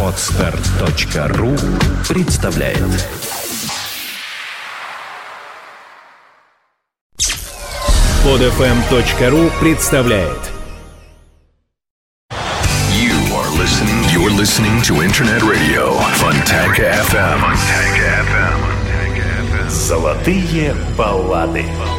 Отстар.ру представляет Подфм.ру представляет You are listening. You're listening to Internet Radio Fontanka FM. Fontanka FM. Золотые баллады. There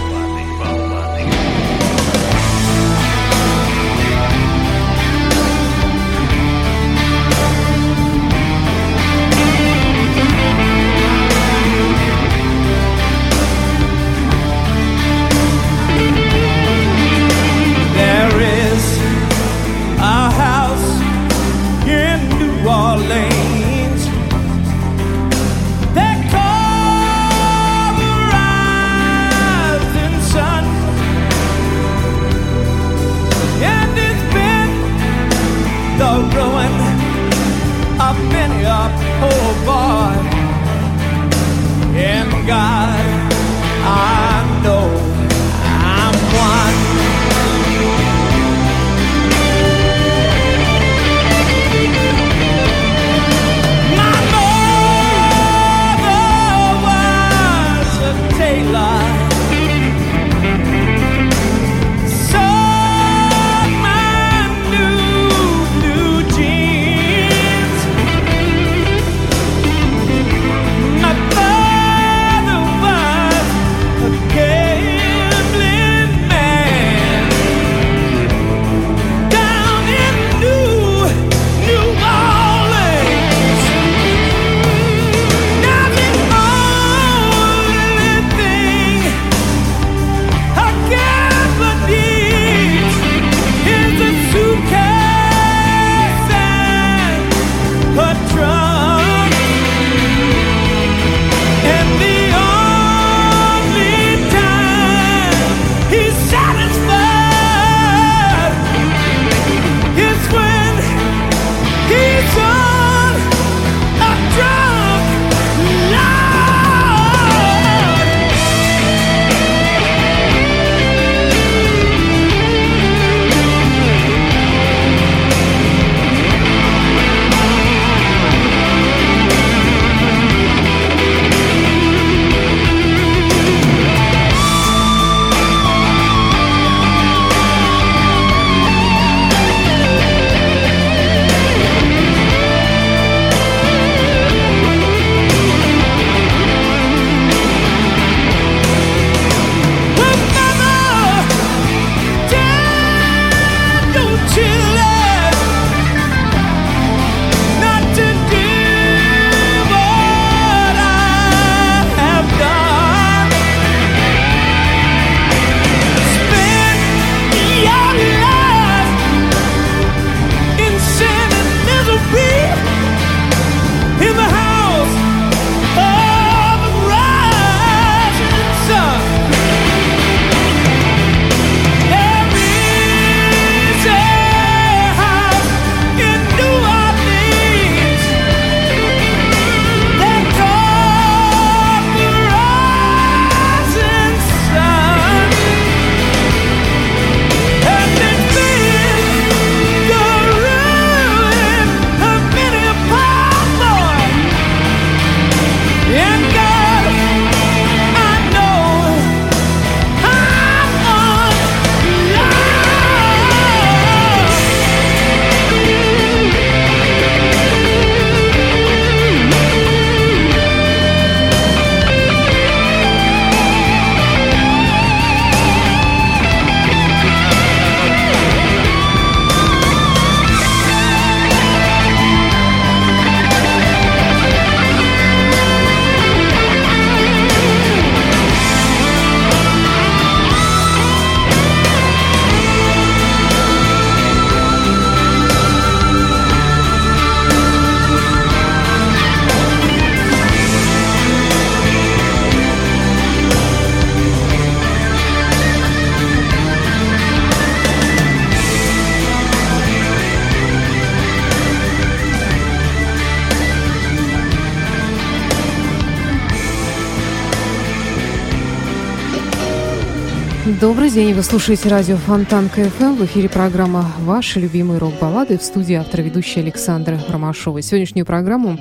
день, вы слушаете радио Фонтан КФМ. В эфире программа «Ваши любимые рок-баллады» в студии автора ведущая Александра Ромашова. Сегодняшнюю программу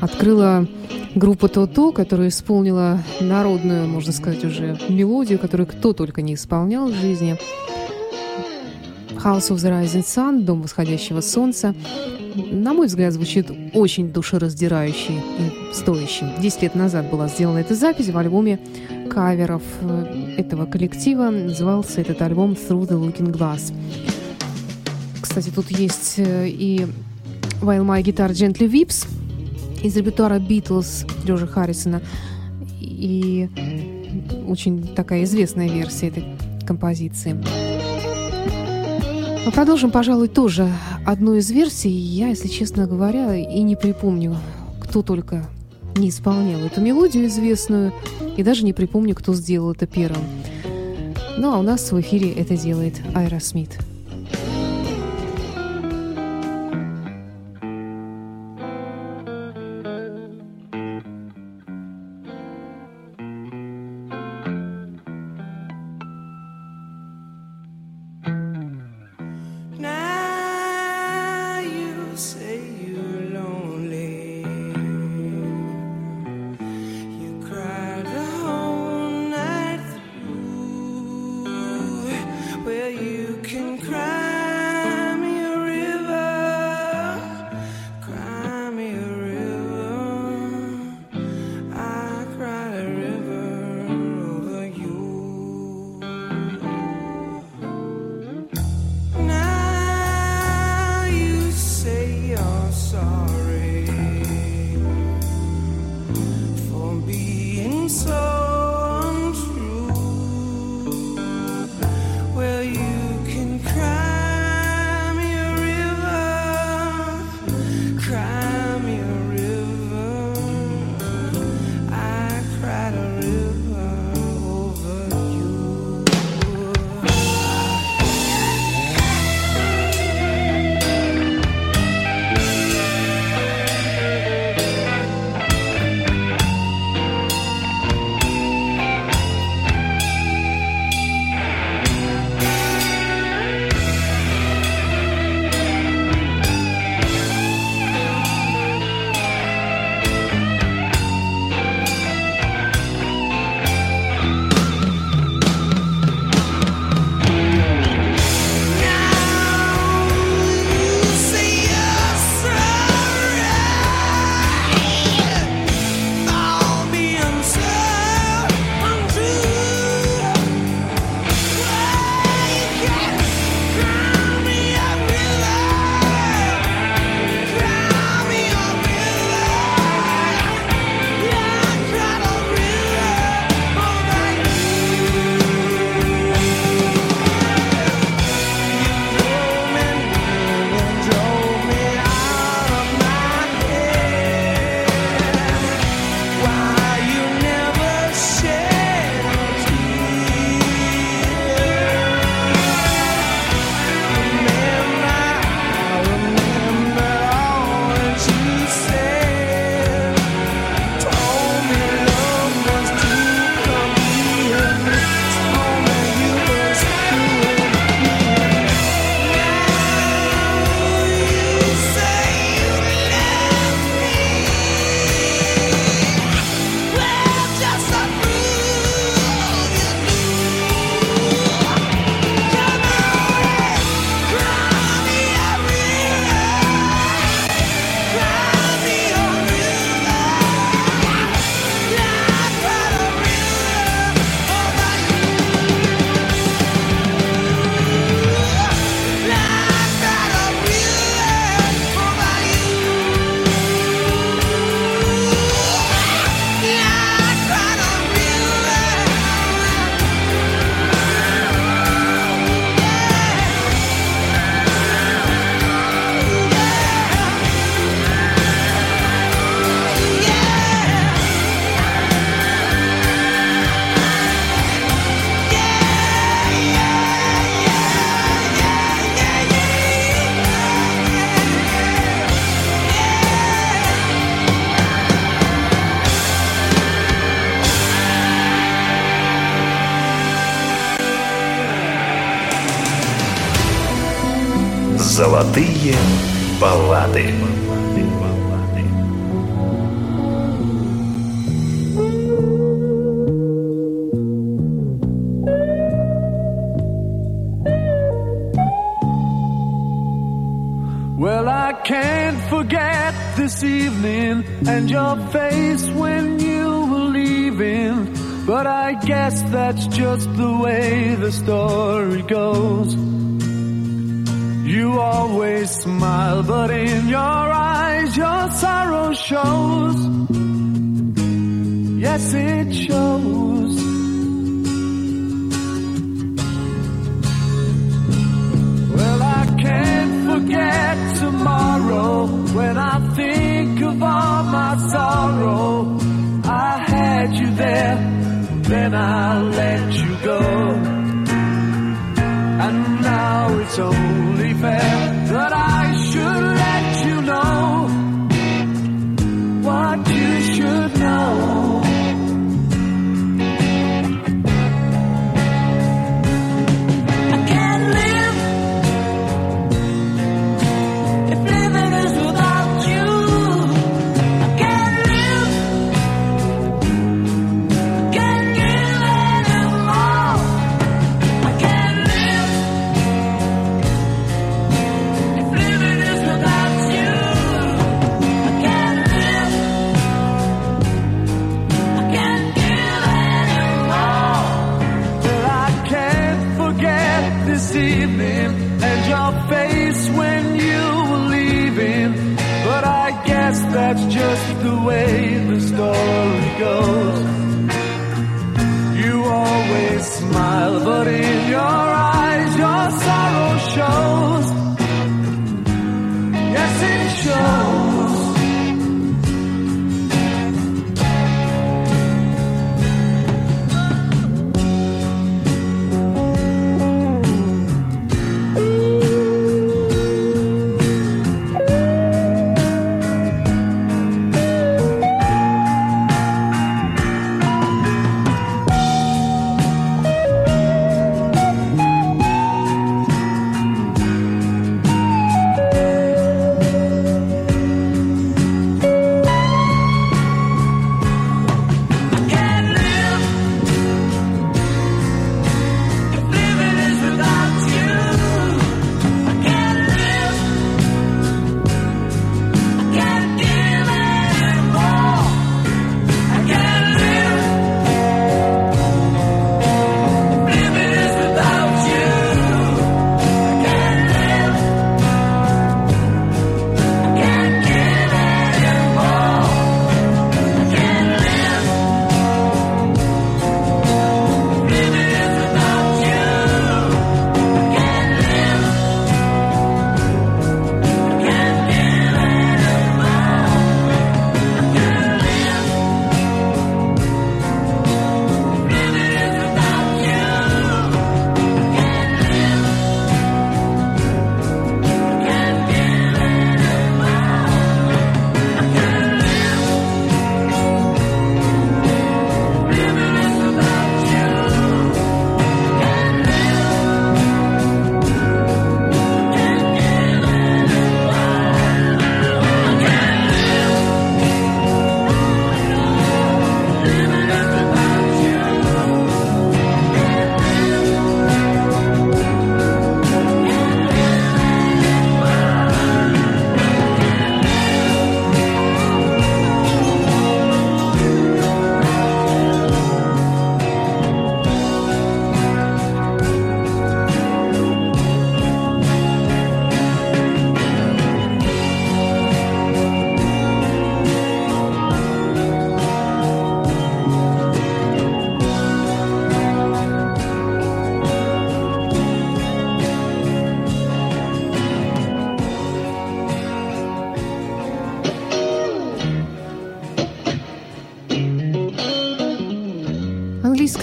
открыла группа «То-То», которая исполнила народную, можно сказать, уже мелодию, которую кто только не исполнял в жизни. «House of the Rising Sun», «Дом восходящего солнца». На мой взгляд, звучит очень душераздирающе и стоящим. Десять лет назад была сделана эта запись в альбоме каверов э, этого коллектива. Назывался этот альбом «Through the Looking Glass». Кстати, тут есть э, и «While My Guitar Gently Weeps» из репертуара «Битлз» Джорджа Харрисона. И очень такая известная версия этой композиции. Мы продолжим, пожалуй, тоже одну из версий. Я, если честно говоря, и не припомню, кто только не исполнял эту мелодию известную, и даже не припомню, кто сделал это первым. Ну а у нас в эфире это делает Айра Смит.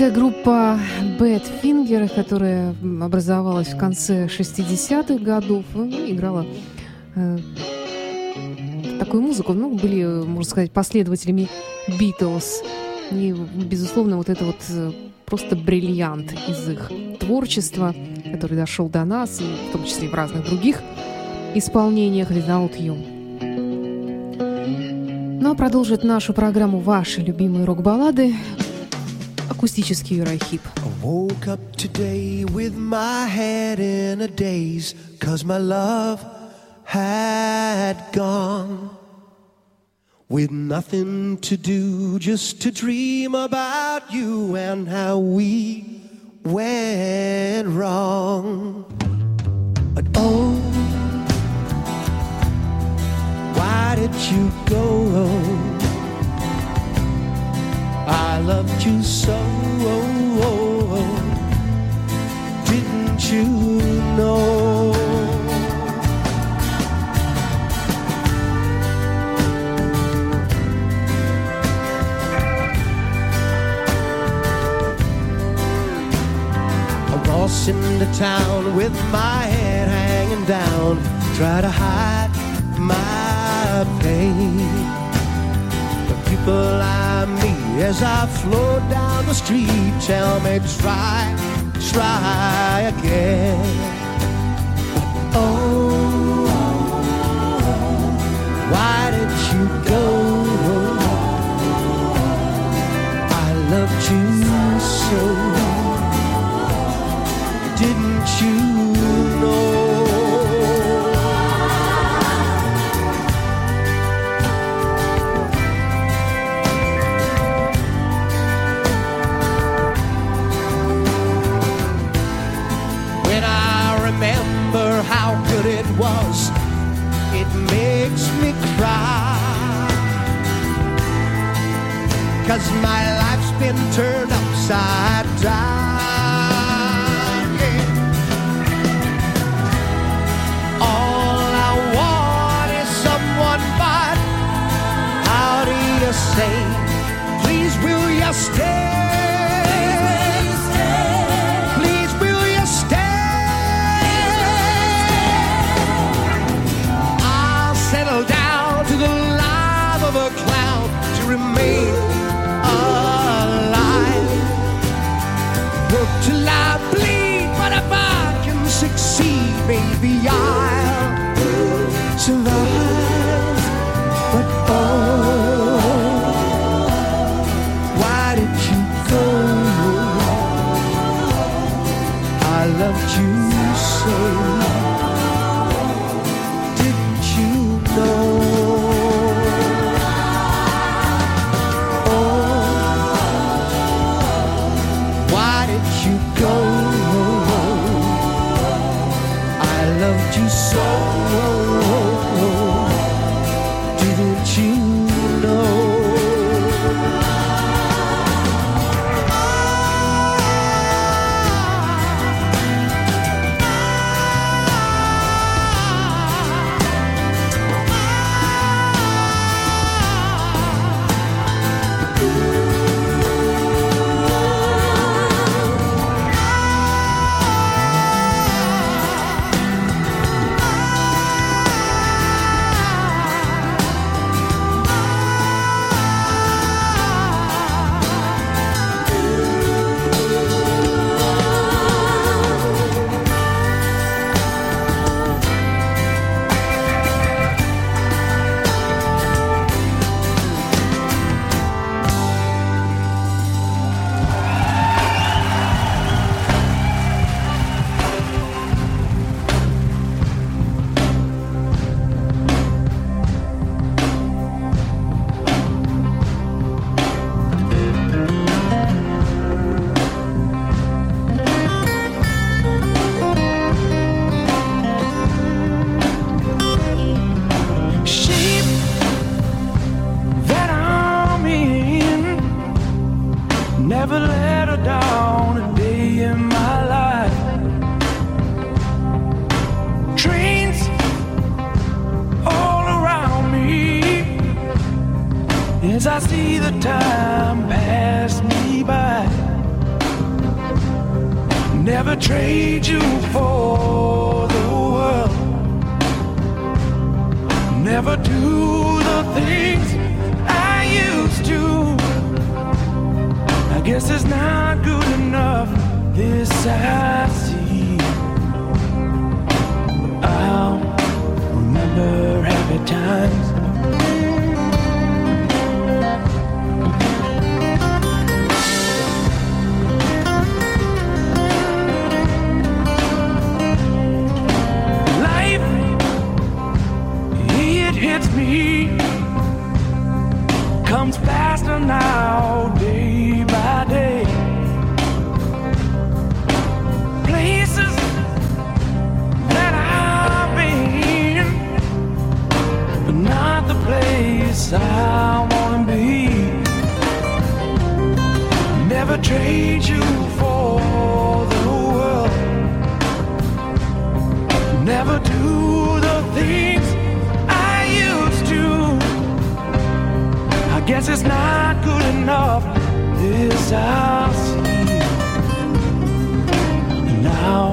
Британская группа Badfinger, которая образовалась в конце 60-х годов, ну, играла э, такую музыку. Ну, были, можно сказать, последователями Битлз. И, безусловно, вот это вот э, просто бриллиант из их творчества, который дошел до нас, и в том числе и в разных других исполнениях Without You. Ну а продолжит нашу программу ваши любимые рок-баллады акустический Юрахип. woke up today with my head in a daze cause my love had gone with nothing to do just to dream about you and how we went wrong but oh why did you go I loved you so. oh Didn't you know? I waltz into town with my head hanging down, try to hide my pain. The people I meet as I float down the street tell me try, try again. Oh, why did you go? I loved you so. Cause my life's been turned upside down. place I wanna be. Never trade you for the world. Never do the things I used to. I guess it's not good enough. This I see. And now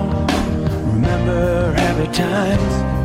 remember happy times.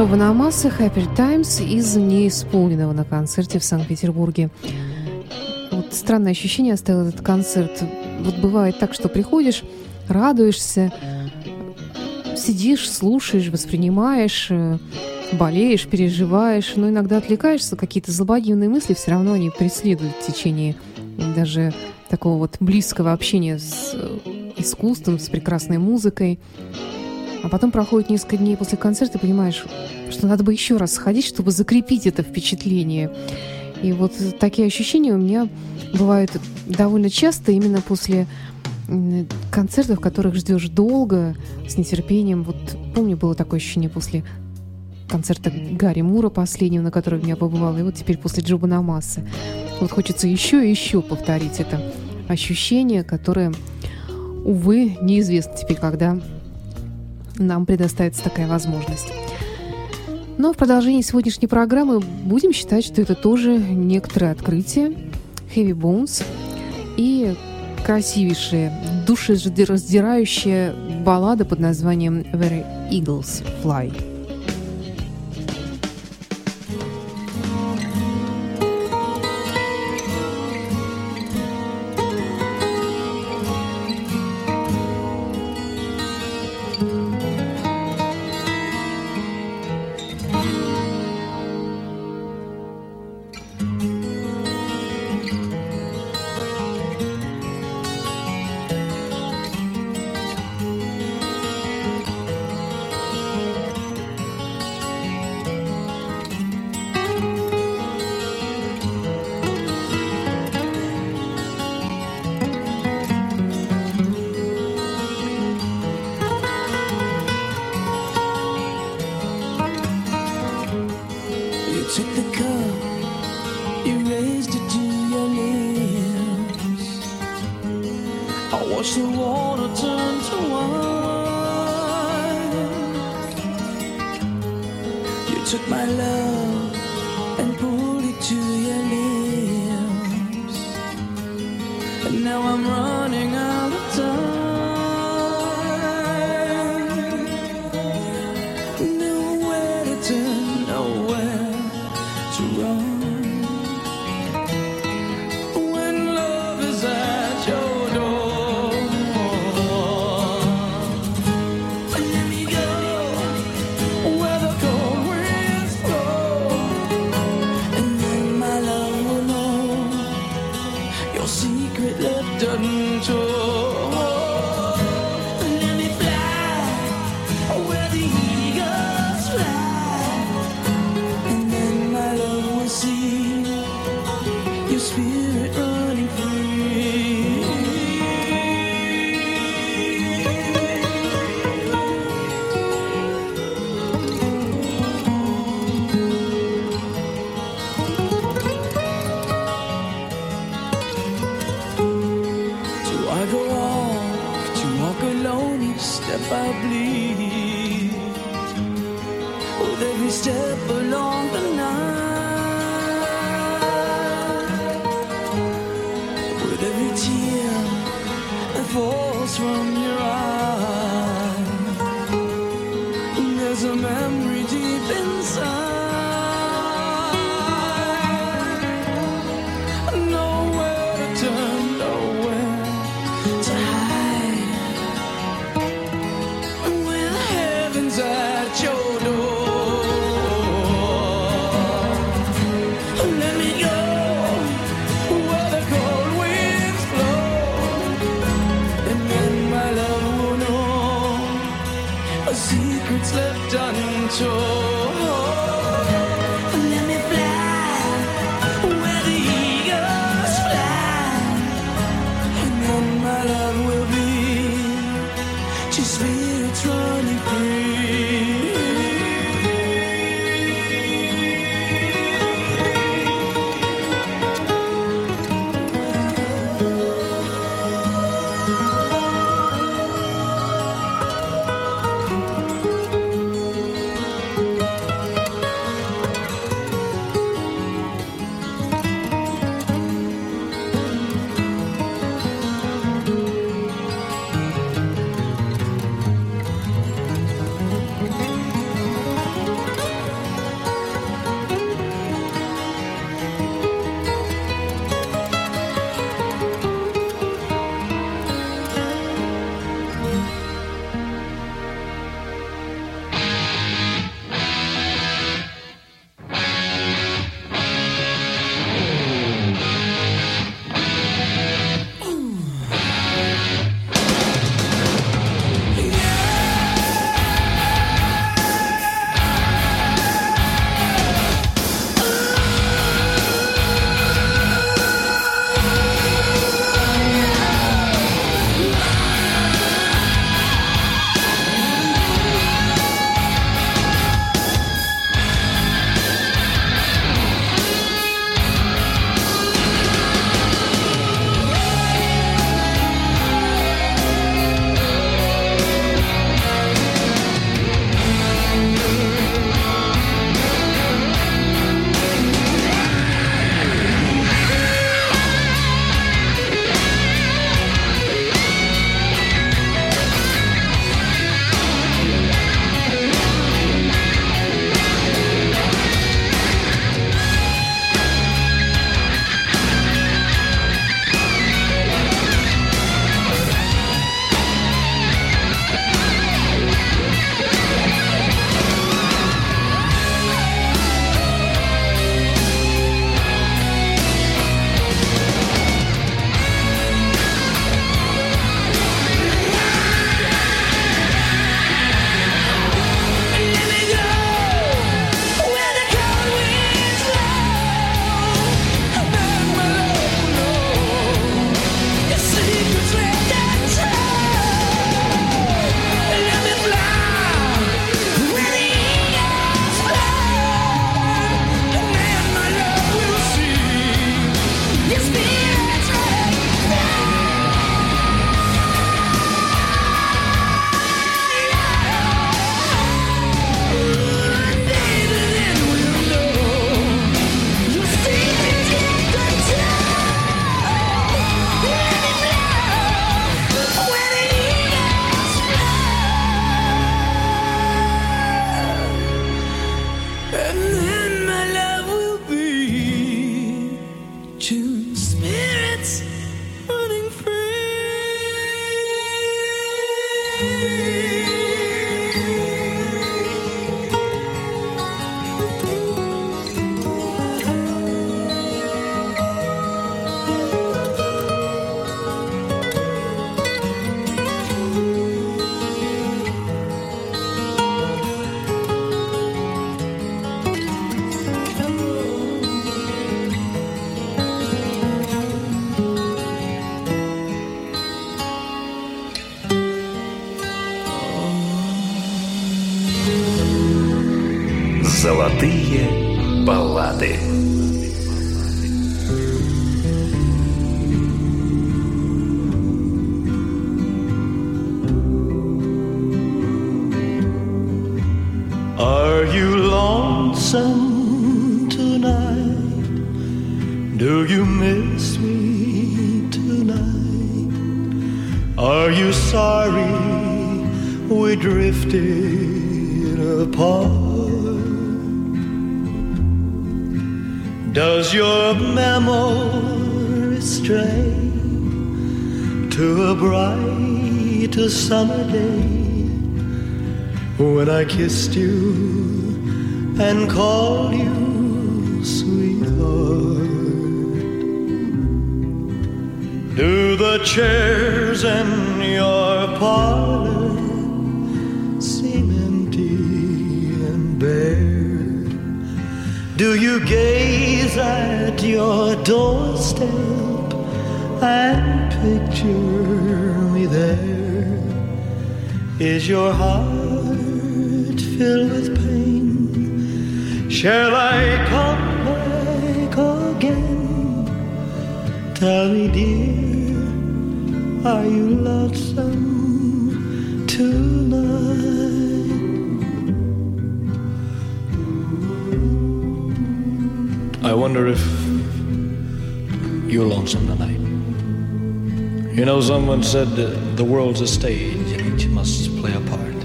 Джо Банамаса «Happy Times» из неисполненного на концерте в Санкт-Петербурге. Вот странное ощущение оставил этот концерт. Вот бывает так, что приходишь, радуешься, сидишь, слушаешь, воспринимаешь, э, болеешь, переживаешь, но иногда отвлекаешься, какие-то злободневные мысли все равно они преследуют в течение даже такого вот близкого общения с э, искусством, с прекрасной музыкой. А потом проходит несколько дней после концерта, и понимаешь, что надо бы еще раз сходить, чтобы закрепить это впечатление. И вот такие ощущения у меня бывают довольно часто именно после концертов, которых ждешь долго, с нетерпением. Вот помню, было такое ощущение после концерта Гарри Мура последнего, на котором я побывала, и вот теперь после Джоба Намасы. Вот хочется еще и еще повторить это ощущение, которое, увы, неизвестно теперь, когда нам предоставится такая возможность. Но в продолжении сегодняшней программы будем считать, что это тоже некоторое открытие. Heavy Bones и красивейшая, душераздирающая баллада под названием Where Eagles Fly. Lonesome tonight? Do you miss me tonight? Are you sorry we drifted apart? Does your memory stray to a bright summer day? when I kissed you and call you sweetheart. Do the chairs in your parlor seem empty and bare? Do you gaze at your doorstep and picture me there? Is your heart filled? Shall I come back again? Tell me, dear, are you lonesome tonight? I wonder if you're lonesome tonight. You know, someone said the world's a stage and each must play a part.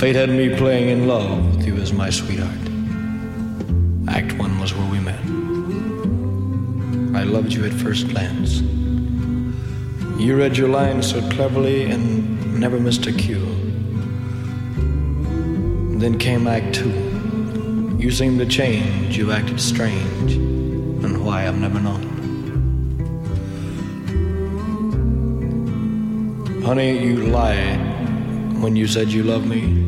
Fate had me playing in love my sweetheart. Act one was where we met. I loved you at first glance. You read your lines so cleverly and never missed a cue. Then came Act two. You seemed to change, you acted strange, and why I've never known. Honey, you lied when you said you loved me,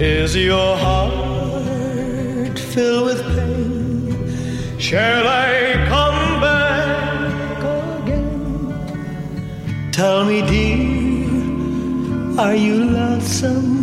Is your heart filled with pain? Shall I come back again? Tell me, dear, are you lonesome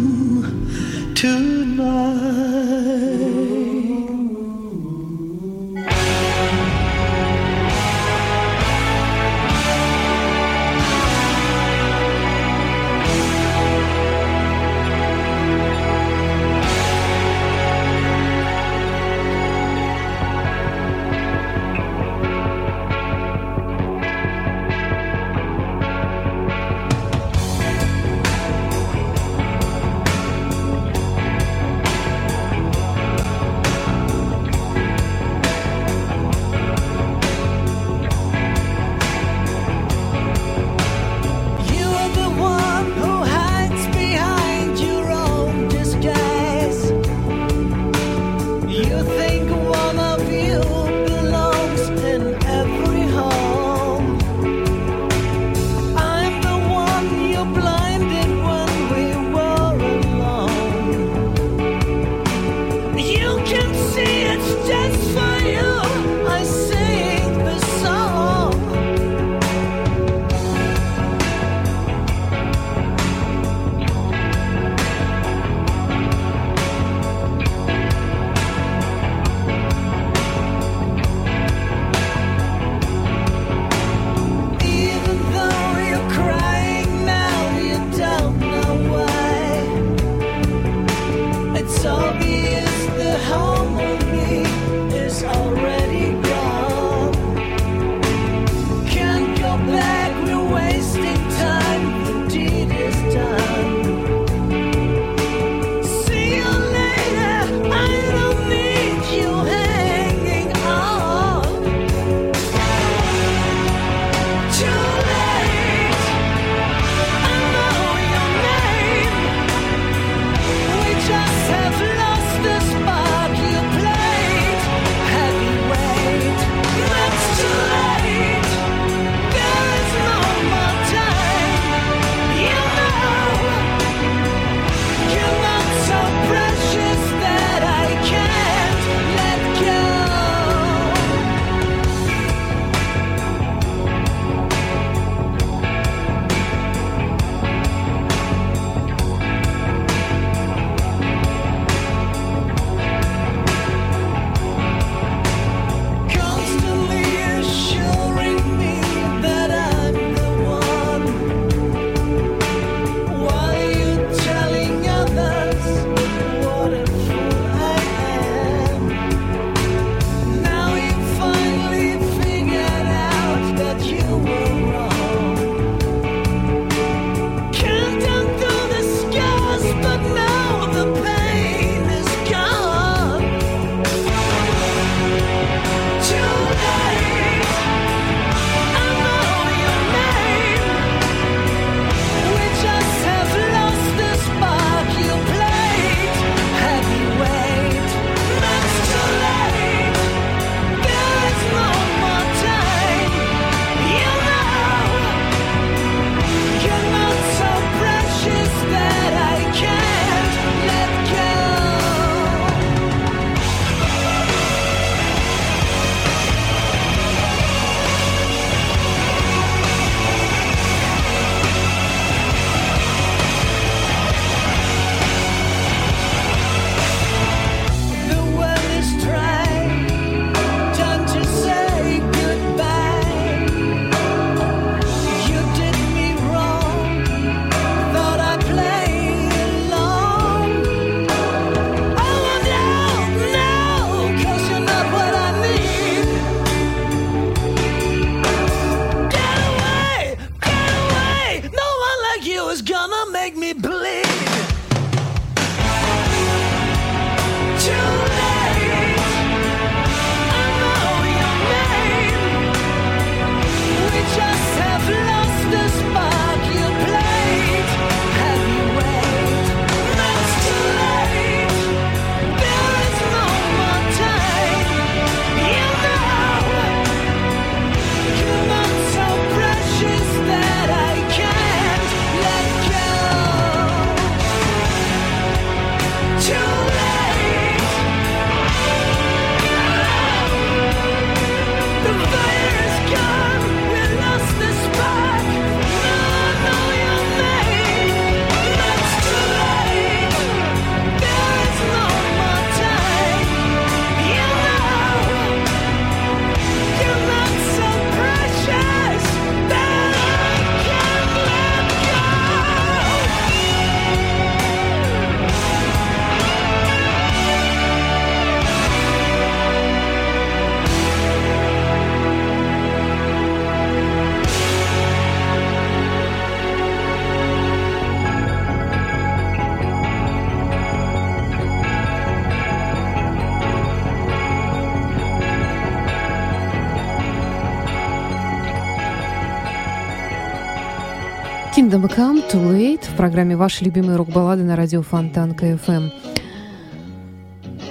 Kingdom Come Too Late в программе «Ваши любимые рок-баллады» на радио Фонтан КФМ.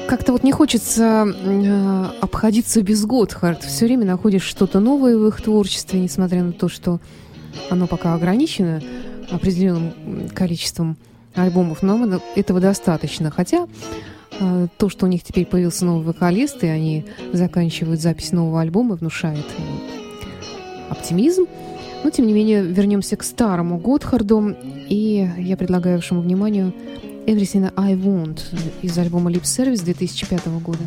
Как-то вот не хочется э, обходиться без Готхард. Все время находишь что-то новое в их творчестве, несмотря на то, что оно пока ограничено определенным количеством альбомов, но этого достаточно. Хотя э, то, что у них теперь появился новый вокалист, и они заканчивают запись нового альбома, внушает э, оптимизм. Но, тем не менее, вернемся к старому Готхарду, и я предлагаю вашему вниманию Everything I Want из альбома Lip Service 2005 года.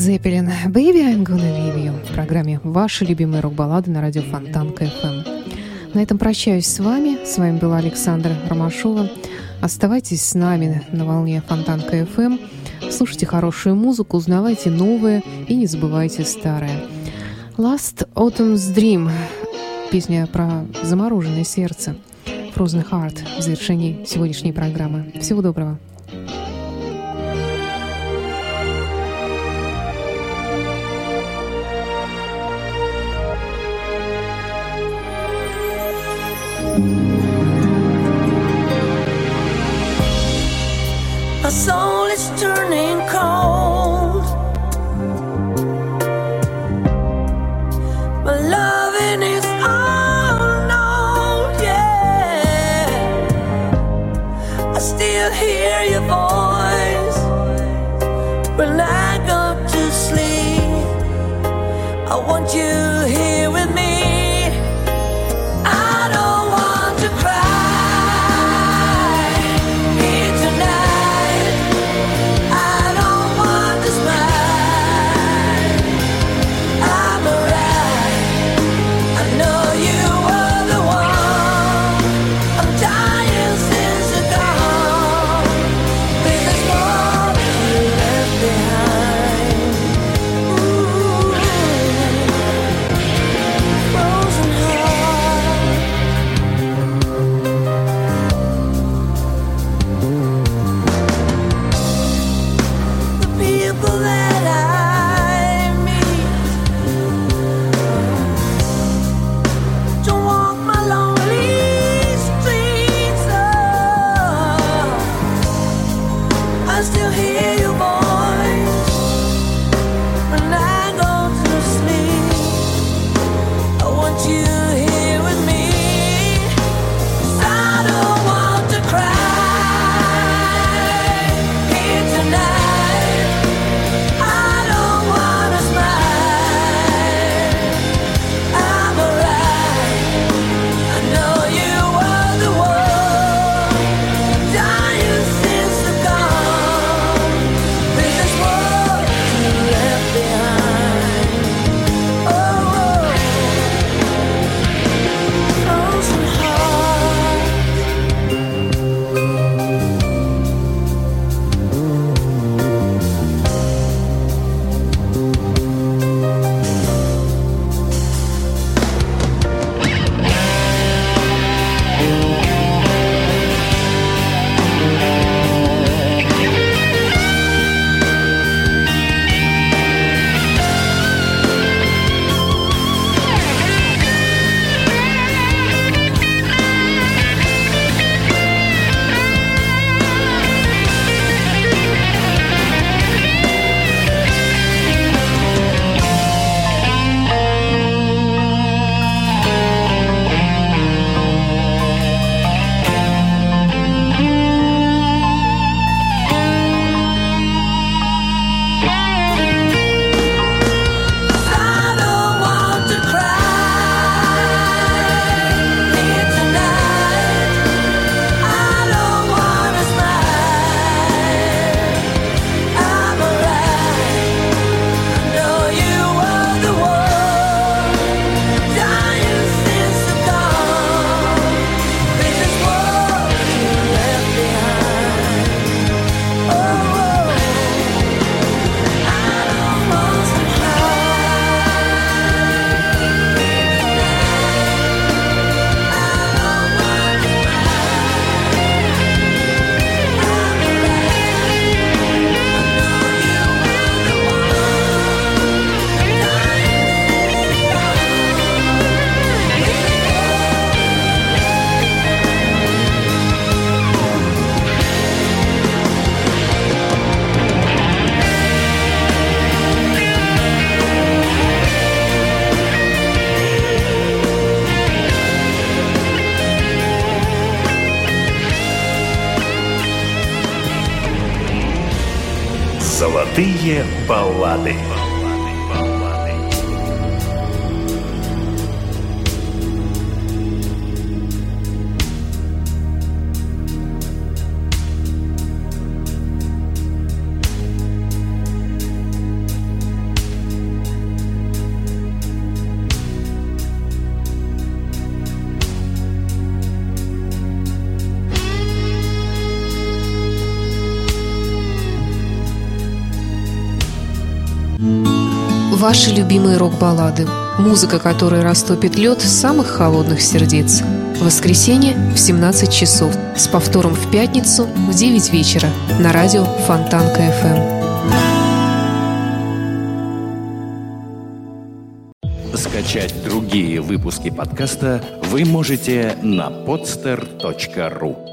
Zeppelin. Baby, I'm gonna leave you. В программе «Ваши любимые рок-баллады» на радио Фонтанка FM. На этом прощаюсь с вами. С вами была Александра Ромашова. Оставайтесь с нами на волне Фонтанка FM. Слушайте хорошую музыку, узнавайте новое и не забывайте старое. Last Autumn's Dream. Песня про замороженное сердце. Frozen Heart в завершении сегодняшней программы. Всего доброго. thank you Любимые рок-баллады. Музыка, которая растопит лед самых холодных сердец. Воскресенье в 17 часов. С повтором в пятницу в 9 вечера. На радио Фонтанка FM. Скачать другие выпуски подкаста вы можете на podster.ru